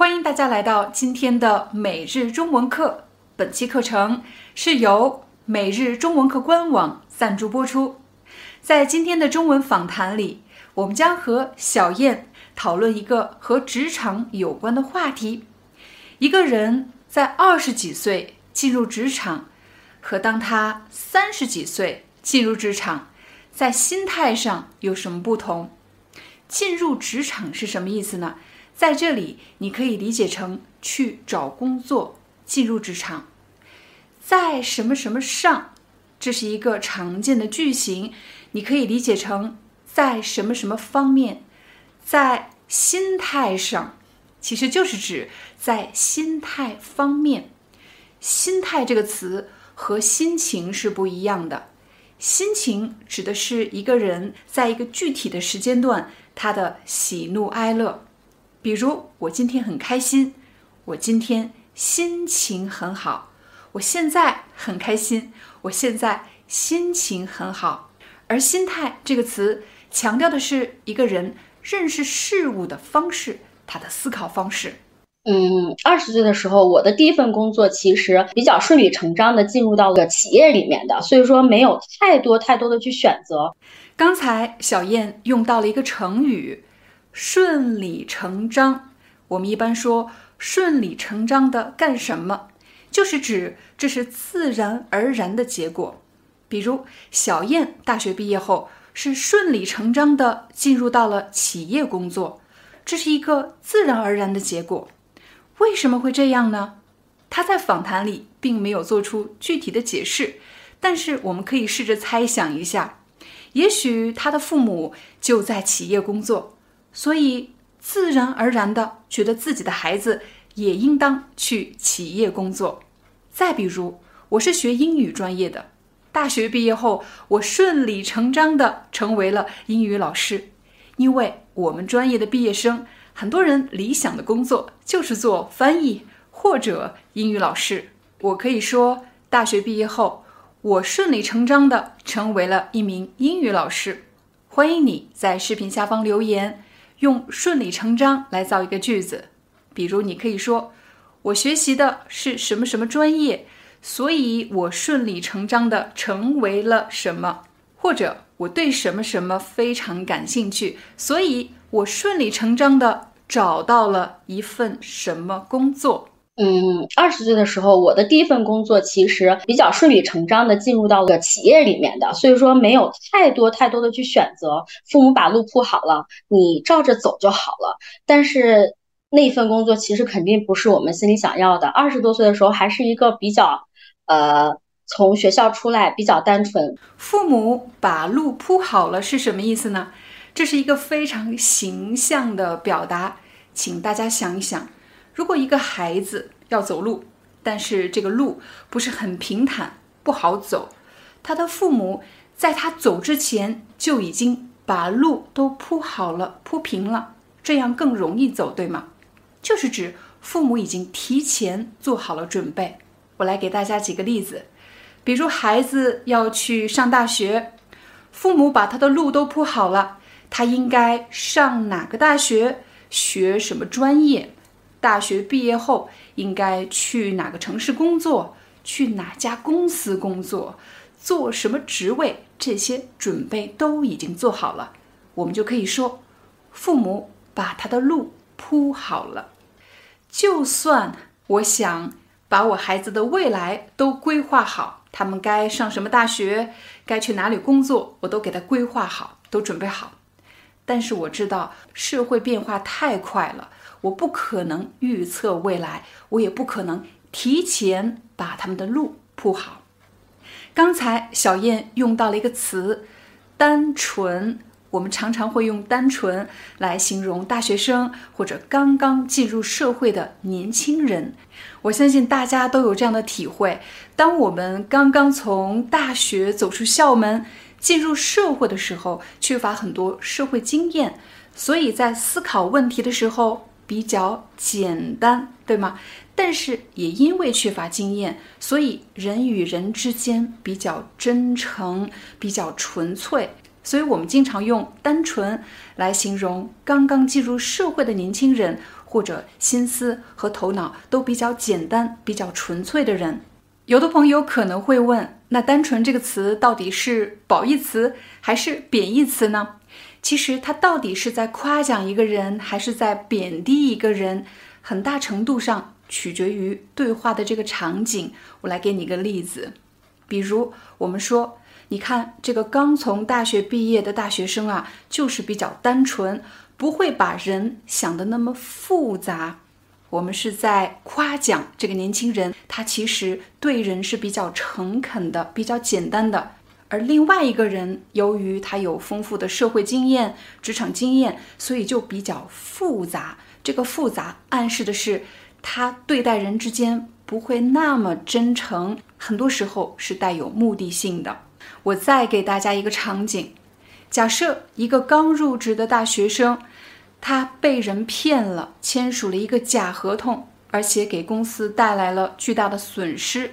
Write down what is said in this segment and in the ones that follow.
欢迎大家来到今天的每日中文课。本期课程是由每日中文课官网赞助播出。在今天的中文访谈里，我们将和小燕讨论一个和职场有关的话题。一个人在二十几岁进入职场，和当他三十几岁进入职场，在心态上有什么不同？进入职场是什么意思呢？在这里，你可以理解成去找工作、进入职场。在什么什么上，这是一个常见的句型，你可以理解成在什么什么方面。在心态上，其实就是指在心态方面。心态这个词和心情是不一样的。心情指的是一个人在一个具体的时间段，他的喜怒哀乐。比如，我今天很开心，我今天心情很好，我现在很开心，我现在心情很好。而“心态”这个词强调的是一个人认识事物的方式，他的思考方式。嗯，二十岁的时候，我的第一份工作其实比较顺理成章的进入到了企业里面的，所以说没有太多太多的去选择。刚才小燕用到了一个成语。顺理成章，我们一般说顺理成章的干什么，就是指这是自然而然的结果。比如小燕大学毕业后是顺理成章的进入到了企业工作，这是一个自然而然的结果。为什么会这样呢？他在访谈里并没有做出具体的解释，但是我们可以试着猜想一下，也许他的父母就在企业工作。所以，自然而然的觉得自己的孩子也应当去企业工作。再比如，我是学英语专业的，大学毕业后，我顺理成章的成为了英语老师。因为我们专业的毕业生，很多人理想的工作就是做翻译或者英语老师。我可以说，大学毕业后，我顺理成章的成为了一名英语老师。欢迎你在视频下方留言。用顺理成章来造一个句子，比如你可以说：“我学习的是什么什么专业，所以我顺理成章的成为了什么。”或者“我对什么什么非常感兴趣，所以我顺理成章的找到了一份什么工作。”嗯，二十岁的时候，我的第一份工作其实比较顺理成章的进入到了企业里面的，所以说没有太多太多的去选择。父母把路铺好了，你照着走就好了。但是那份工作其实肯定不是我们心里想要的。二十多岁的时候，还是一个比较，呃，从学校出来比较单纯。父母把路铺好了是什么意思呢？这是一个非常形象的表达，请大家想一想。如果一个孩子要走路，但是这个路不是很平坦，不好走，他的父母在他走之前就已经把路都铺好了、铺平了，这样更容易走，对吗？就是指父母已经提前做好了准备。我来给大家几个例子，比如孩子要去上大学，父母把他的路都铺好了，他应该上哪个大学，学什么专业。大学毕业后应该去哪个城市工作？去哪家公司工作？做什么职位？这些准备都已经做好了，我们就可以说，父母把他的路铺好了。就算我想把我孩子的未来都规划好，他们该上什么大学，该去哪里工作，我都给他规划好，都准备好。但是我知道社会变化太快了。我不可能预测未来，我也不可能提前把他们的路铺好。刚才小燕用到了一个词“单纯”，我们常常会用单纯来形容大学生或者刚刚进入社会的年轻人。我相信大家都有这样的体会：当我们刚刚从大学走出校门，进入社会的时候，缺乏很多社会经验，所以在思考问题的时候比较简单，对吗？但是也因为缺乏经验，所以人与人之间比较真诚，比较纯粹。所以我们经常用单纯来形容刚刚进入社会的年轻人，或者心思和头脑都比较简单、比较纯粹的人。有的朋友可能会问：那“单纯”这个词到底是褒义词还是贬义词呢？其实他到底是在夸奖一个人，还是在贬低一个人，很大程度上取决于对话的这个场景。我来给你一个例子，比如我们说。你看，这个刚从大学毕业的大学生啊，就是比较单纯，不会把人想的那么复杂。我们是在夸奖这个年轻人，他其实对人是比较诚恳的，比较简单的。而另外一个人，由于他有丰富的社会经验、职场经验，所以就比较复杂。这个复杂暗示的是，他对待人之间不会那么真诚，很多时候是带有目的性的。我再给大家一个场景：假设一个刚入职的大学生，他被人骗了，签署了一个假合同，而且给公司带来了巨大的损失。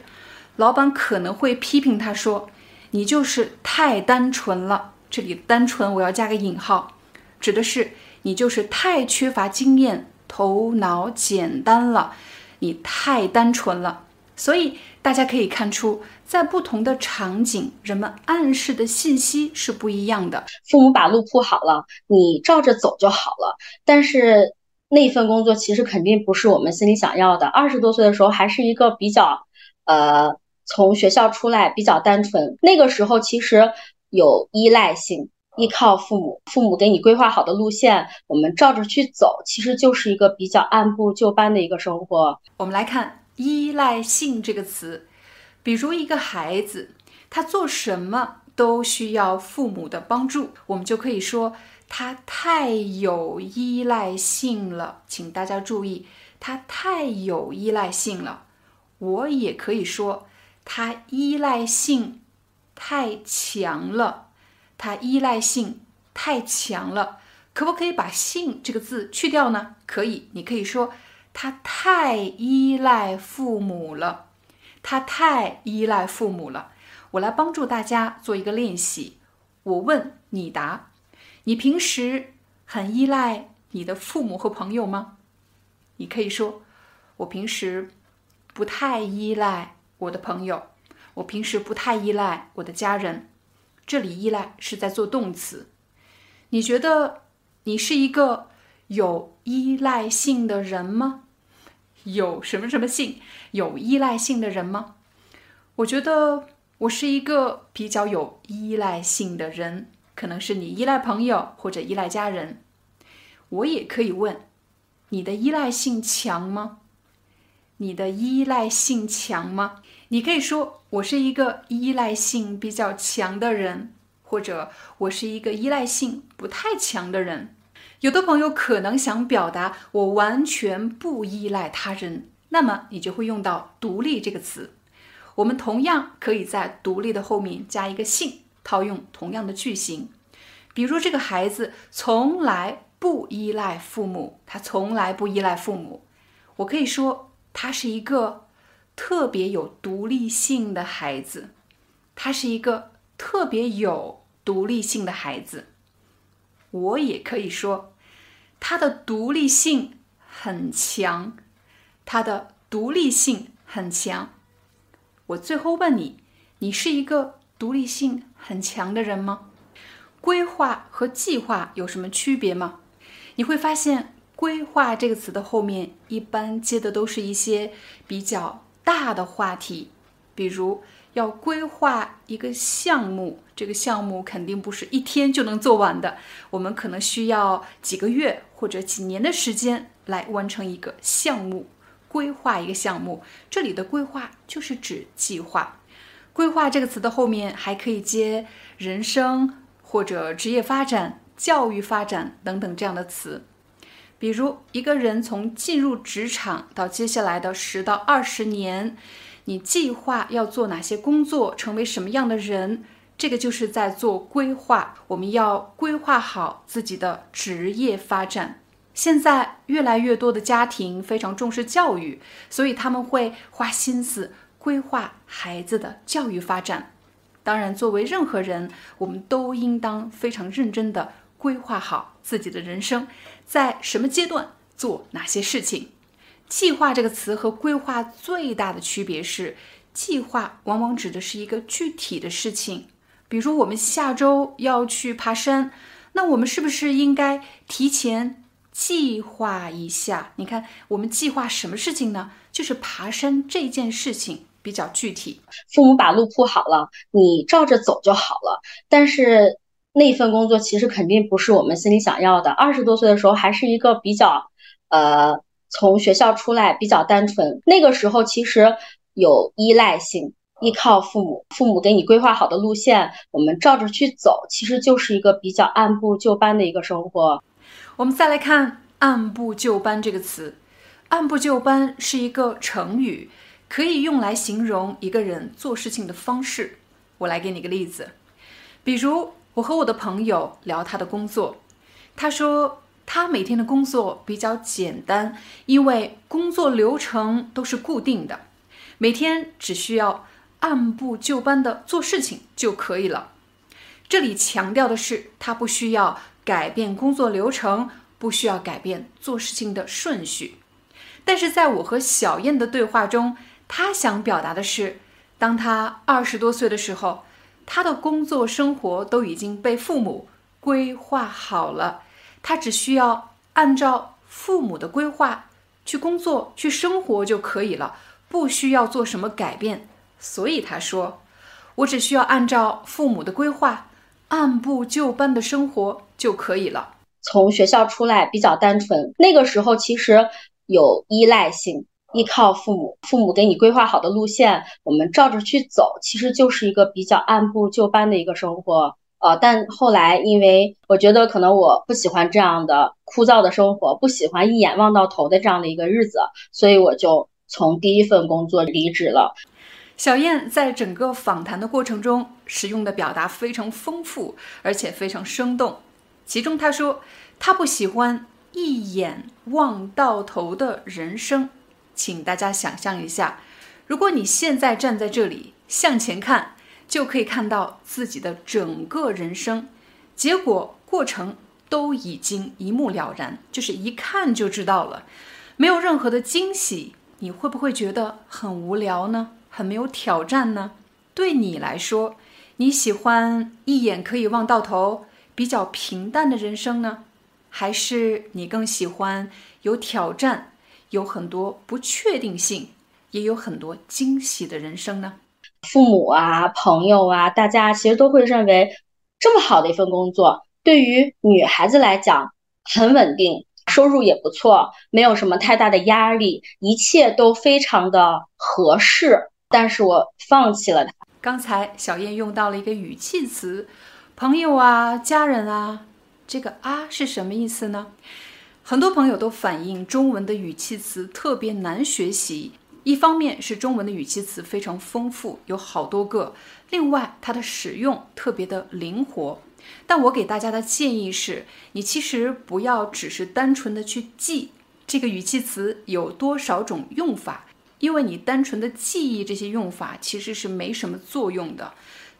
老板可能会批评他说：“你就是太单纯了。”这里“单纯”我要加个引号，指的是你就是太缺乏经验，头脑简单了，你太单纯了。所以大家可以看出，在不同的场景，人们暗示的信息是不一样的。父母把路铺好了，你照着走就好了。但是那份工作其实肯定不是我们心里想要的。二十多岁的时候，还是一个比较，呃，从学校出来比较单纯。那个时候其实有依赖性，依靠父母，父母给你规划好的路线，我们照着去走，其实就是一个比较按部就班的一个生活。我们来看。依赖性这个词，比如一个孩子，他做什么都需要父母的帮助，我们就可以说他太有依赖性了。请大家注意，他太有依赖性了。我也可以说他依赖性太强了，他依赖性太强了。可不可以把“性”这个字去掉呢？可以，你可以说。他太依赖父母了，他太依赖父母了。我来帮助大家做一个练习，我问你答。你平时很依赖你的父母和朋友吗？你可以说，我平时不太依赖我的朋友，我平时不太依赖我的家人。这里依赖是在做动词。你觉得你是一个有依赖性的人吗？有什么什么性有依赖性的人吗？我觉得我是一个比较有依赖性的人，可能是你依赖朋友或者依赖家人。我也可以问，你的依赖性强吗？你的依赖性强吗？你可以说我是一个依赖性比较强的人，或者我是一个依赖性不太强的人。有的朋友可能想表达我完全不依赖他人，那么你就会用到“独立”这个词。我们同样可以在“独立”的后面加一个“性”，套用同样的句型。比如这个孩子从来不依赖父母，他从来不依赖父母。我可以说他是一个特别有独立性的孩子，他是一个特别有独立性的孩子。我也可以说，他的独立性很强，他的独立性很强。我最后问你，你是一个独立性很强的人吗？规划和计划有什么区别吗？你会发现，规划这个词的后面一般接的都是一些比较大的话题，比如。要规划一个项目，这个项目肯定不是一天就能做完的，我们可能需要几个月或者几年的时间来完成一个项目。规划一个项目，这里的规划就是指计划。规划这个词的后面还可以接人生或者职业发展教育发展等等这样的词。比如，一个人从进入职场到接下来的十到二十年，你计划要做哪些工作，成为什么样的人，这个就是在做规划。我们要规划好自己的职业发展。现在越来越多的家庭非常重视教育，所以他们会花心思规划孩子的教育发展。当然，作为任何人，我们都应当非常认真地规划好自己的人生，在什么阶段做哪些事情。计划这个词和规划最大的区别是，计划往往指的是一个具体的事情，比如我们下周要去爬山，那我们是不是应该提前？计划一下，你看我们计划什么事情呢？就是爬山这件事情比较具体。父母把路铺好了，你照着走就好了。但是那份工作其实肯定不是我们心里想要的。二十多岁的时候还是一个比较，呃，从学校出来比较单纯。那个时候其实有依赖性，依靠父母，父母给你规划好的路线，我们照着去走，其实就是一个比较按部就班的一个生活。我们再来看“按部就班”这个词，“按部就班”是一个成语，可以用来形容一个人做事情的方式。我来给你个例子，比如我和我的朋友聊他的工作，他说他每天的工作比较简单，因为工作流程都是固定的，每天只需要按部就班的做事情就可以了。这里强调的是，他不需要。改变工作流程不需要改变做事情的顺序，但是在我和小燕的对话中，他想表达的是，当他二十多岁的时候，他的工作生活都已经被父母规划好了，他只需要按照父母的规划去工作、去生活就可以了，不需要做什么改变。所以他说，我只需要按照父母的规划。按部就班的生活就可以了。从学校出来比较单纯，那个时候其实有依赖性，依靠父母，父母给你规划好的路线，我们照着去走，其实就是一个比较按部就班的一个生活。呃，但后来因为我觉得可能我不喜欢这样的枯燥的生活，不喜欢一眼望到头的这样的一个日子，所以我就从第一份工作离职了。小燕在整个访谈的过程中，使用的表达非常丰富，而且非常生动。其中她说，她不喜欢一眼望到头的人生。请大家想象一下，如果你现在站在这里向前看，就可以看到自己的整个人生，结果过程都已经一目了然，就是一看就知道了，没有任何的惊喜，你会不会觉得很无聊呢？很没有挑战呢？对你来说，你喜欢一眼可以望到头、比较平淡的人生呢，还是你更喜欢有挑战、有很多不确定性、也有很多惊喜的人生呢？父母啊、朋友啊，大家其实都会认为，这么好的一份工作，对于女孩子来讲很稳定，收入也不错，没有什么太大的压力，一切都非常的合适。但是我放弃了它。刚才小燕用到了一个语气词，朋友啊，家人啊，这个啊是什么意思呢？很多朋友都反映中文的语气词特别难学习。一方面是中文的语气词非常丰富，有好多个；另外它的使用特别的灵活。但我给大家的建议是，你其实不要只是单纯的去记这个语气词有多少种用法。因为你单纯的记忆这些用法其实是没什么作用的，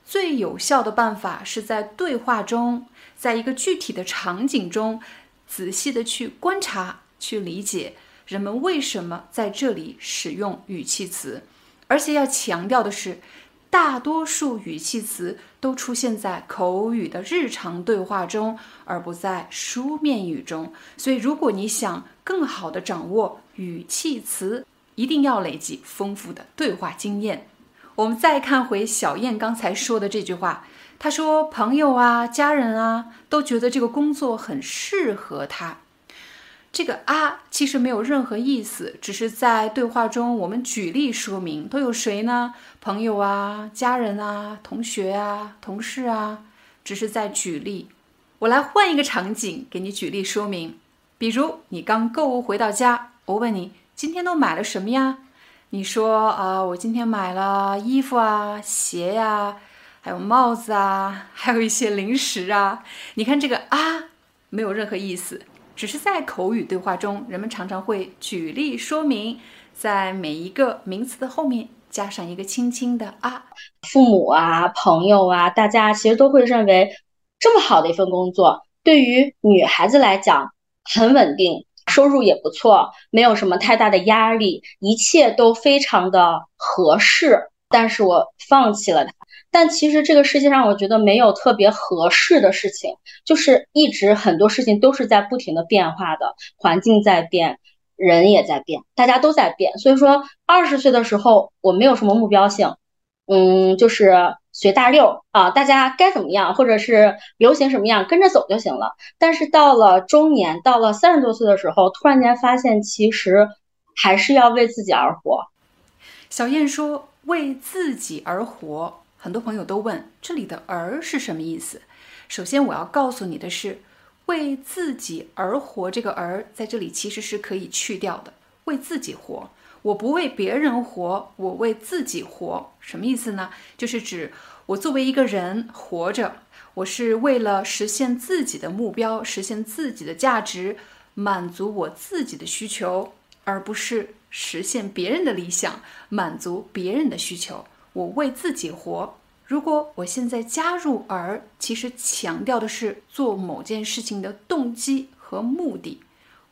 最有效的办法是在对话中，在一个具体的场景中，仔细的去观察、去理解人们为什么在这里使用语气词，而且要强调的是，大多数语气词都出现在口语的日常对话中，而不在书面语中。所以，如果你想更好的掌握语气词，一定要累积丰富的对话经验。我们再看回小燕刚才说的这句话，他说：“朋友啊，家人啊，都觉得这个工作很适合他。”这个啊，其实没有任何意思，只是在对话中我们举例说明都有谁呢？朋友啊，家人啊，同学啊，同事啊，只是在举例。我来换一个场景给你举例说明。比如你刚购物回到家，我问你今天都买了什么呀？你说啊，我今天买了衣服啊、鞋呀，还有帽子啊，还有一些零食啊。你看这个啊，没有任何意思，只是在口语对话中，人们常常会举例说明，在每一个名词的后面加上一个轻轻的啊。父母啊、朋友啊，大家其实都会认为，这么好的一份工作，对于女孩子来讲。很稳定，收入也不错，没有什么太大的压力，一切都非常的合适。但是我放弃了它。但其实这个世界上，我觉得没有特别合适的事情，就是一直很多事情都是在不停的变化的，环境在变，人也在变，大家都在变。所以说，二十岁的时候我没有什么目标性，嗯，就是。随大溜啊，大家该怎么样，或者是流行什么样，跟着走就行了。但是到了中年，到了三十多岁的时候，突然间发现，其实还是要为自己而活。小燕说：“为自己而活。”很多朋友都问，这里的“而”是什么意思？首先，我要告诉你的是，“为自己而活”这个“而”在这里其实是可以去掉的，“为自己活”。我不为别人活，我为自己活，什么意思呢？就是指我作为一个人活着，我是为了实现自己的目标，实现自己的价值，满足我自己的需求，而不是实现别人的理想，满足别人的需求。我为自己活。如果我现在加入“而”，其实强调的是做某件事情的动机和目的。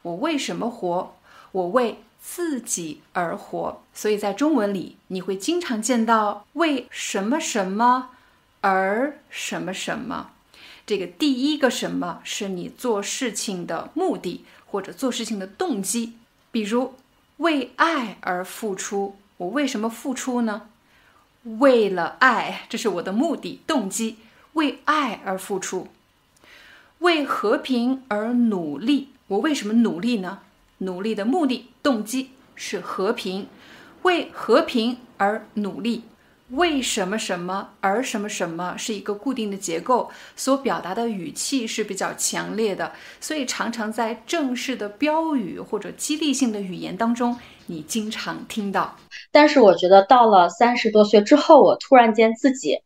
我为什么活？我为。自己而活，所以在中文里你会经常见到为什么什么而什么什么。这个第一个什么是你做事情的目的或者做事情的动机。比如为爱而付出，我为什么付出呢？为了爱，这是我的目的动机。为爱而付出，为和平而努力，我为什么努力呢？努力的目的、动机是和平，为和平而努力。为什么什么而什么什么是一个固定的结构，所表达的语气是比较强烈的，所以常常在正式的标语或者激励性的语言当中，你经常听到。但是我觉得到了三十多岁之后，我突然间自己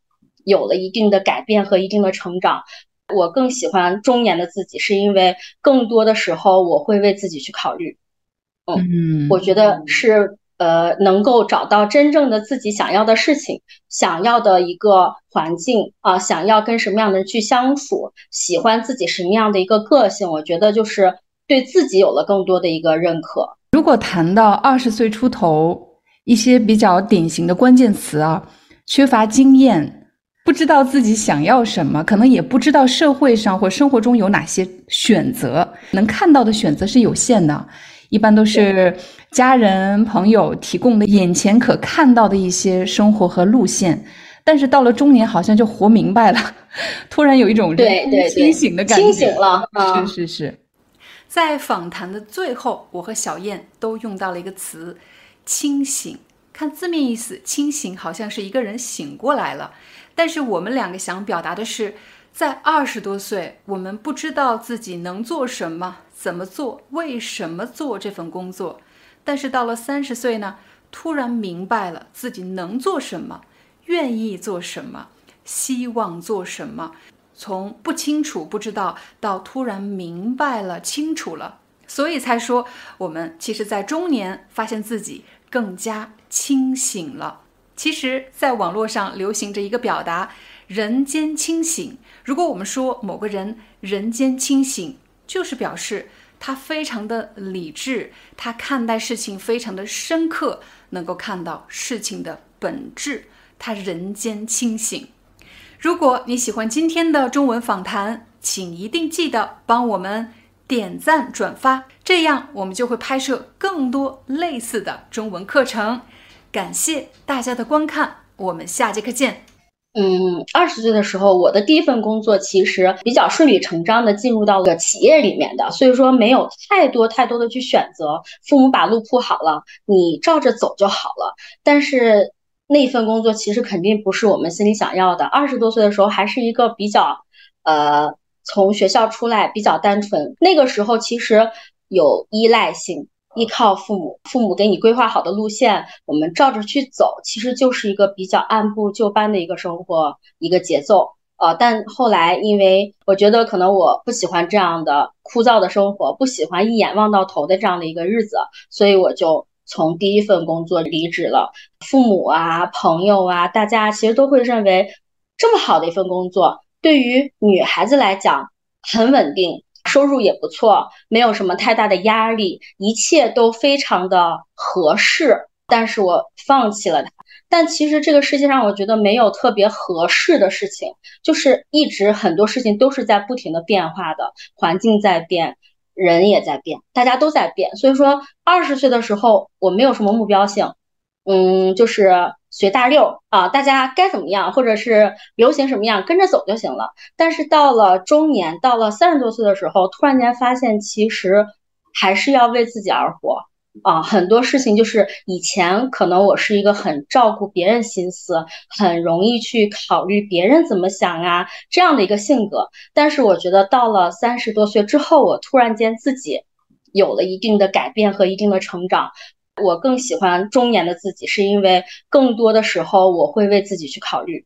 有了一定的改变和一定的成长。我更喜欢中年的自己，是因为更多的时候我会为自己去考虑。嗯，我觉得是呃，能够找到真正的自己想要的事情，想要的一个环境啊，想要跟什么样的人去相处，喜欢自己什么样的一个个性，我觉得就是对自己有了更多的一个认可。如果谈到二十岁出头，一些比较典型的关键词啊，缺乏经验。不知道自己想要什么，可能也不知道社会上或生活中有哪些选择，能看到的选择是有限的，一般都是家人朋友提供的眼前可看到的一些生活和路线。但是到了中年，好像就活明白了，突然有一种对对清醒的感觉，清醒了。是是是，在访谈的最后，我和小燕都用到了一个词“清醒”。看字面意思，清醒好像是一个人醒过来了。但是我们两个想表达的是，在二十多岁，我们不知道自己能做什么、怎么做、为什么做这份工作。但是到了三十岁呢，突然明白了自己能做什么、愿意做什么、希望做什么。从不清楚、不知道到突然明白了、清楚了，所以才说我们其实，在中年发现自己更加清醒了。其实，在网络上流行着一个表达“人间清醒”。如果我们说某个人人间清醒，就是表示他非常的理智，他看待事情非常的深刻，能够看到事情的本质，他人间清醒。如果你喜欢今天的中文访谈，请一定记得帮我们点赞转发，这样我们就会拍摄更多类似的中文课程。感谢大家的观看，我们下节课见。嗯，二十岁的时候，我的第一份工作其实比较顺理成章的进入到了企业里面的，所以说没有太多太多的去选择。父母把路铺好了，你照着走就好了。但是那份工作其实肯定不是我们心里想要的。二十多岁的时候，还是一个比较呃从学校出来比较单纯，那个时候其实有依赖性，依靠父母，父母给你规划好的路线，我们照着去走，其实就是一个比较按部就班的一个生活一个节奏。呃，但后来因为我觉得可能我不喜欢这样的枯燥的生活，不喜欢一眼望到头的这样的一个日子，所以我就从第一份工作离职了。父母啊，朋友啊，大家其实都会认为这么好的一份工作，对于女孩子来讲很稳定，收入也不错，没有什么太大的压力，一切都非常的合适。但是我放弃了它。但其实这个世界上，我觉得没有特别合适的事情，就是一直很多事情都是在不停的变化的，环境在变，人也在变，大家都在变。所以说，二十岁的时候我没有什么目标性，嗯，就是随大溜啊，大家该怎么样，或者是流行什么样，跟着走就行了。但是到了中年，到了三十多岁的时候，突然间发现，其实还是要为自己而活。啊，很多事情就是以前可能我是一个很照顾别人心思，很容易去考虑别人怎么想啊这样的一个性格。但是我觉得到了三十多岁之后，我突然间自己有了一定的改变和一定的成长。我更喜欢中年的自己，是因为更多的时候我会为自己去考虑。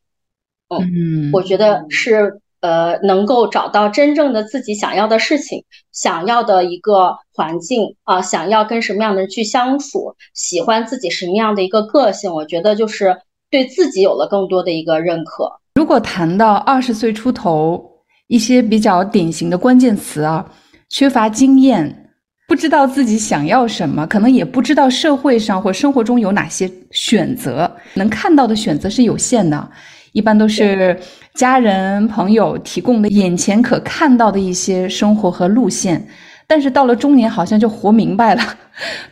嗯，我觉得是。呃，能够找到真正的自己想要的事情，想要的一个环境啊，想要跟什么样的人去相处，喜欢自己什么样的一个个性，我觉得就是对自己有了更多的一个认可。如果谈到二十岁出头一些比较典型的关键词啊，缺乏经验，不知道自己想要什么，可能也不知道社会上或生活中有哪些选择，能看到的选择是有限的。一般都是家人朋友提供的眼前可看到的一些生活和路线，但是到了中年好像就活明白了，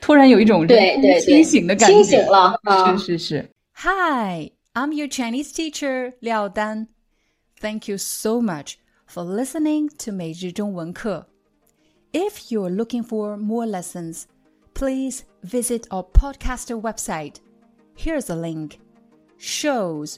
突然有一种对对清醒的感觉，清醒了。是是是。Hi, I'm your Chinese teacher Liao Dan. Thank you so much for listening to 每日中文课。If you're looking for more lessons, please visit our podcaster website. Here's a link. Shows